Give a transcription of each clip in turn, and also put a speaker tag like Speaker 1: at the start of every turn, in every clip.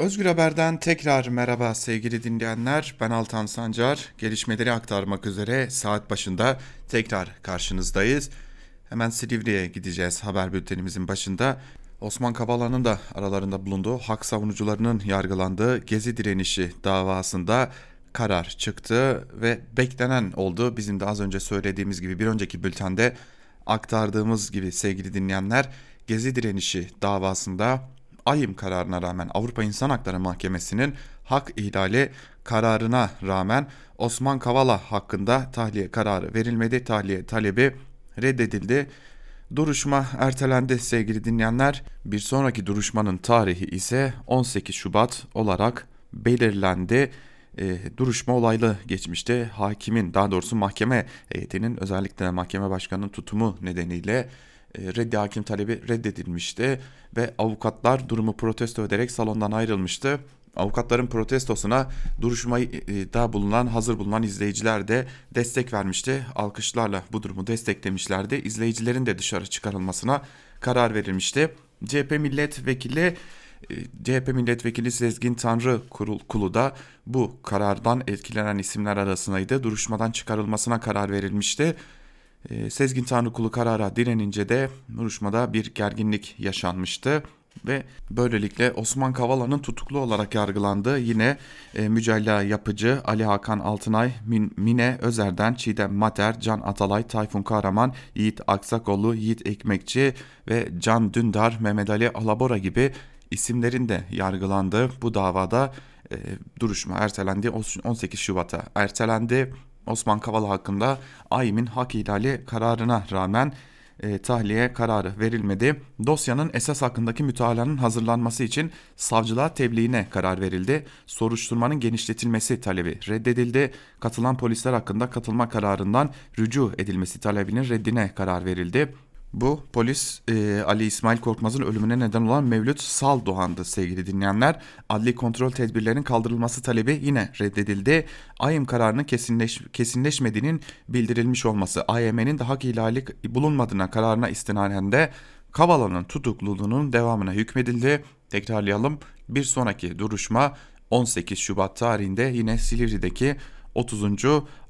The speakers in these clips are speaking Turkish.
Speaker 1: Özgür Haber'den tekrar merhaba sevgili dinleyenler. Ben Altan Sancar. Gelişmeleri aktarmak üzere saat başında tekrar karşınızdayız. Hemen Silivri'ye gideceğiz haber bültenimizin başında. Osman Kavala'nın da aralarında bulunduğu hak savunucularının yargılandığı Gezi direnişi davasında karar çıktı ve beklenen oldu. Bizim de az önce söylediğimiz gibi bir önceki bültende aktardığımız gibi sevgili dinleyenler Gezi direnişi davasında ayım kararına rağmen Avrupa İnsan Hakları Mahkemesi'nin hak ihlali kararına rağmen Osman Kavala hakkında tahliye kararı verilmedi. Tahliye talebi reddedildi. Duruşma ertelendi sevgili dinleyenler. Bir sonraki duruşmanın tarihi ise 18 Şubat olarak belirlendi. E, duruşma olaylı geçmişti. Hakimin daha doğrusu mahkeme heyetinin özellikle mahkeme başkanının tutumu nedeniyle reddi hakim talebi reddedilmişti ve avukatlar durumu protesto ederek salondan ayrılmıştı. Avukatların protestosuna duruşmada bulunan, hazır bulunan izleyiciler de destek vermişti. Alkışlarla bu durumu desteklemişlerdi. İzleyicilerin de dışarı çıkarılmasına karar verilmişti. CHP milletvekili e, CHP milletvekili Sezgin Tanrı Kulu da bu karardan etkilenen isimler arasındaydı. Duruşmadan çıkarılmasına karar verilmişti. E, Sezgin Tanrıkulu karara direnince de duruşmada bir gerginlik yaşanmıştı ve böylelikle Osman Kavala'nın tutuklu olarak yargılandığı yine e, mücella yapıcı Ali Hakan Altınay, Min, Mine Özer'den Çiğdem Mater, Can Atalay, Tayfun Kahraman, Yiğit Aksakoğlu, Yiğit Ekmekçi ve Can Dündar, Mehmet Ali Alabora gibi isimlerin de yargılandığı bu davada e, duruşma ertelendi. 18 Şubat'a ertelendi Osman Kavala hakkında AİM'in hak ihlali kararına rağmen e, tahliye kararı verilmedi. Dosyanın esas hakkındaki mütalaanın hazırlanması için savcılığa tebliğine karar verildi. Soruşturmanın genişletilmesi talebi reddedildi. Katılan polisler hakkında katılma kararından rücu edilmesi talebinin reddine karar verildi. Bu polis e, Ali İsmail Korkmaz'ın ölümüne neden olan Mevlüt Sal Doğan'dı sevgili dinleyenler. Adli kontrol tedbirlerinin kaldırılması talebi yine reddedildi. AYM kararının kesinleş, kesinleşmediğinin bildirilmiş olması, AYM'nin de hak ihlali bulunmadığına kararına istinaden de Kavala'nın tutukluluğunun devamına hükmedildi. Tekrarlayalım bir sonraki duruşma 18 Şubat tarihinde yine Silivri'deki 30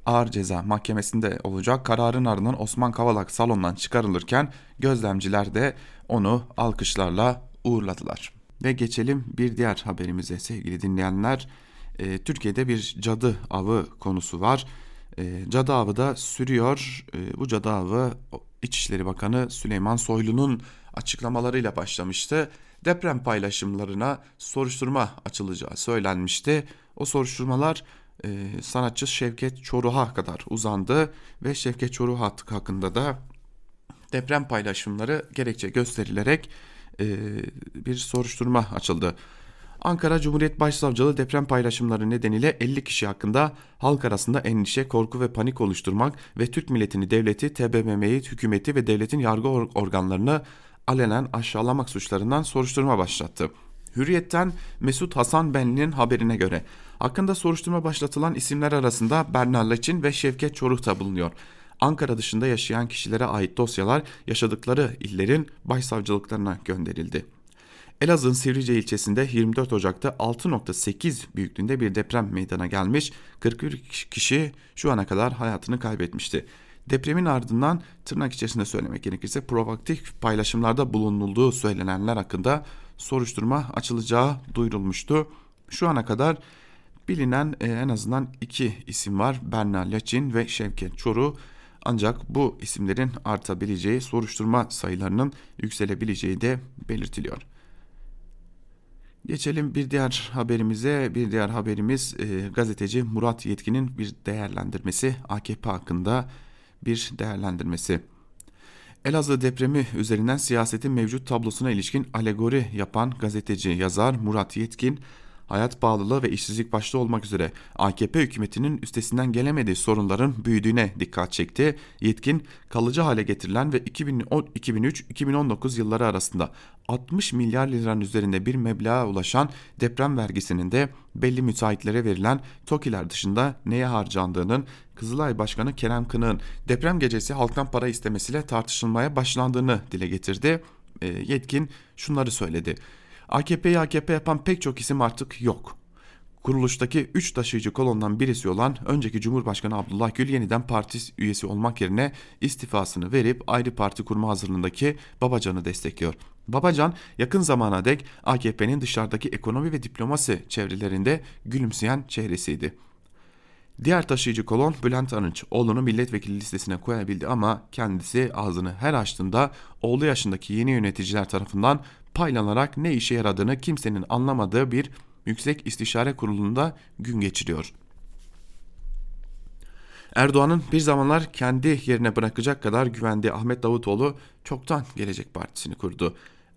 Speaker 1: ağır ceza mahkemesinde olacak. Kararın ardından Osman Kavalak salondan çıkarılırken gözlemciler de onu alkışlarla uğurladılar. Ve geçelim bir diğer haberimize sevgili dinleyenler. E, Türkiye'de bir cadı avı konusu var. E, cadı avı da sürüyor. E, bu cadı avı İçişleri Bakanı Süleyman Soylu'nun açıklamalarıyla başlamıştı. Deprem paylaşımlarına soruşturma açılacağı söylenmişti. O soruşturmalar e, sanatçı Şevket Çoruh'a kadar uzandı ve Şevket Çoruh hakkında da deprem paylaşımları gerekçe gösterilerek e, bir soruşturma açıldı. Ankara Cumhuriyet Başsavcılığı deprem paylaşımları nedeniyle 50 kişi hakkında halk arasında endişe, korku ve panik oluşturmak ve Türk milletini, devleti, TBMM'yi, hükümeti ve devletin yargı organlarını alenen aşağılamak suçlarından soruşturma başlattı. Hürriyet'ten Mesut Hasan Benli'nin haberine göre hakkında soruşturma başlatılan isimler arasında Bernal Laçin ve Şevket Çoruh da bulunuyor. Ankara dışında yaşayan kişilere ait dosyalar yaşadıkları illerin başsavcılıklarına gönderildi. Elazığ'ın Sivrice ilçesinde 24 Ocak'ta 6.8 büyüklüğünde bir deprem meydana gelmiş. 41 kişi şu ana kadar hayatını kaybetmişti. Depremin ardından tırnak içerisinde söylemek gerekirse provokatif paylaşımlarda bulunulduğu söylenenler hakkında soruşturma açılacağı duyurulmuştu. Şu ana kadar bilinen e, en azından iki isim var. Berna Laçin ve Şevket Çoru. Ancak bu isimlerin artabileceği, soruşturma sayılarının yükselebileceği de belirtiliyor. Geçelim bir diğer haberimize. Bir diğer haberimiz e, gazeteci Murat Yetkin'in bir değerlendirmesi AKP hakkında bir değerlendirmesi. Elazığ depremi üzerinden siyasetin mevcut tablosuna ilişkin alegori yapan gazeteci yazar Murat Yetkin, hayat pahalılığı ve işsizlik başta olmak üzere AKP hükümetinin üstesinden gelemediği sorunların büyüdüğüne dikkat çekti. Yetkin kalıcı hale getirilen ve 2003-2019 yılları arasında 60 milyar liranın üzerinde bir meblağa ulaşan deprem vergisinin de belli müteahhitlere verilen TOKİ'ler dışında neye harcandığının Kızılay Başkanı Kerem Kınık'ın deprem gecesi halktan para istemesiyle tartışılmaya başlandığını dile getirdi. E, yetkin şunları söyledi. AKP'yi AKP yapan pek çok isim artık yok. Kuruluştaki 3 taşıyıcı kolondan birisi olan önceki Cumhurbaşkanı Abdullah Gül yeniden parti üyesi olmak yerine istifasını verip ayrı parti kurma hazırlığındaki Babacan'ı destekliyor. Babacan yakın zamana dek AKP'nin dışarıdaki ekonomi ve diplomasi çevrelerinde gülümseyen çehresiydi. Diğer taşıyıcı kolon Bülent Arınç oğlunu milletvekili listesine koyabildi ama kendisi ağzını her açtığında oğlu yaşındaki yeni yöneticiler tarafından paylanarak ne işe yaradığını kimsenin anlamadığı bir Yüksek İstişare Kurulu'nda gün geçiriyor. Erdoğan'ın bir zamanlar kendi yerine bırakacak kadar güvendiği Ahmet Davutoğlu çoktan Gelecek Partisi'ni kurdu.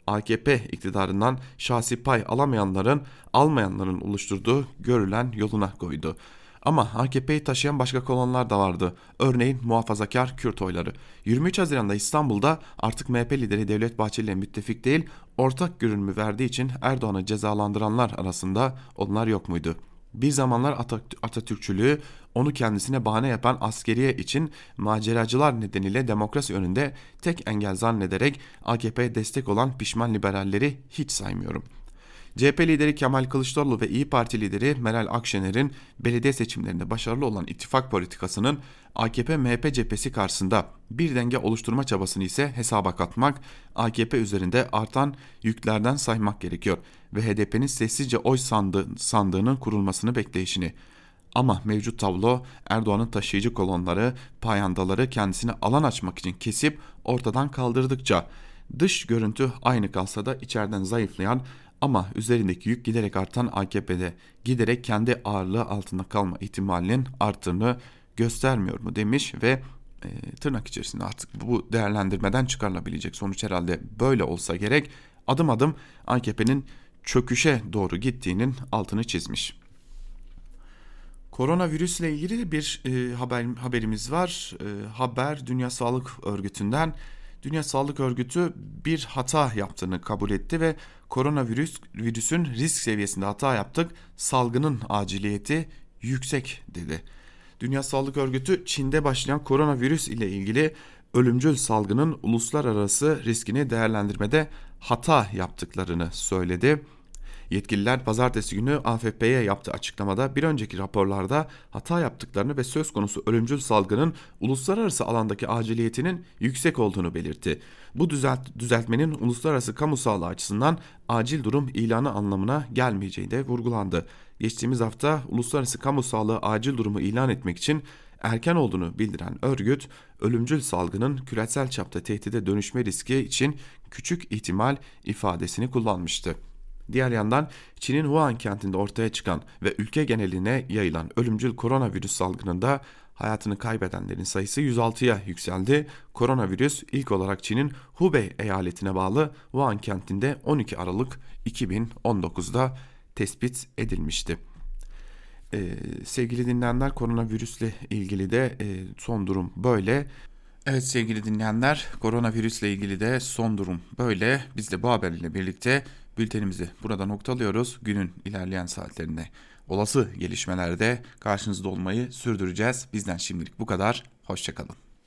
Speaker 1: AKP iktidarından şahsi pay alamayanların, almayanların oluşturduğu görülen yoluna koydu. Ama AKP'yi taşıyan başka kolonlar da vardı. Örneğin muhafazakar Kürt oyları. 23 Haziran'da İstanbul'da artık MHP lideri Devlet Bahçeli ile müttefik değil, ortak görünümü verdiği için Erdoğan'ı cezalandıranlar arasında onlar yok muydu? Bir zamanlar Atatürkçülüğü onu kendisine bahane yapan askeriye için maceracılar nedeniyle demokrasi önünde tek engel zannederek AKP'ye destek olan pişman liberalleri hiç saymıyorum.'' CHP lideri Kemal Kılıçdaroğlu ve İyi Parti lideri Meral Akşener'in belediye seçimlerinde başarılı olan ittifak politikasının AKP-MHP cephesi karşısında bir denge oluşturma çabasını ise hesaba katmak, AKP üzerinde artan yüklerden saymak gerekiyor ve HDP'nin sessizce oy sandığı, sandığının kurulmasını bekleyişini. Ama mevcut tablo Erdoğan'ın taşıyıcı kolonları, payandaları kendisine alan açmak için kesip ortadan kaldırdıkça dış görüntü aynı kalsa da içeriden zayıflayan ama üzerindeki yük giderek artan AKP'de giderek kendi ağırlığı altında kalma ihtimalinin arttığını göstermiyor mu demiş ve e, tırnak içerisinde artık bu değerlendirmeden çıkarılabilecek sonuç herhalde böyle olsa gerek adım adım AKP'nin çöküşe doğru gittiğinin altını çizmiş. Koronavirüsle ilgili bir e, haber haberimiz var. E, haber Dünya Sağlık Örgütü'nden Dünya Sağlık Örgütü bir hata yaptığını kabul etti ve koronavirüs virüsün risk seviyesinde hata yaptık, salgının aciliyeti yüksek dedi. Dünya Sağlık Örgütü Çin'de başlayan koronavirüs ile ilgili ölümcül salgının uluslararası riskini değerlendirmede hata yaptıklarını söyledi. Yetkililer pazartesi günü AFP'ye yaptığı açıklamada bir önceki raporlarda hata yaptıklarını ve söz konusu ölümcül salgının uluslararası alandaki aciliyetinin yüksek olduğunu belirtti. Bu düzelt düzeltmenin uluslararası kamu sağlığı açısından acil durum ilanı anlamına gelmeyeceği de vurgulandı. Geçtiğimiz hafta uluslararası kamu sağlığı acil durumu ilan etmek için erken olduğunu bildiren örgüt, ölümcül salgının küresel çapta tehdide dönüşme riski için küçük ihtimal ifadesini kullanmıştı. Diğer yandan Çin'in Wuhan kentinde ortaya çıkan ve ülke geneline yayılan ölümcül koronavirüs salgınında hayatını kaybedenlerin sayısı 106'ya yükseldi. Koronavirüs ilk olarak Çin'in Hubei eyaletine bağlı Wuhan kentinde 12 Aralık 2019'da tespit edilmişti. Ee, sevgili dinleyenler koronavirüsle ilgili de e, son durum böyle. Evet sevgili dinleyenler koronavirüsle ilgili de son durum böyle. Biz de bu haberle birlikte bültenimizi burada noktalıyoruz. Günün ilerleyen saatlerinde olası gelişmelerde karşınızda olmayı sürdüreceğiz. Bizden şimdilik bu kadar. Hoşçakalın.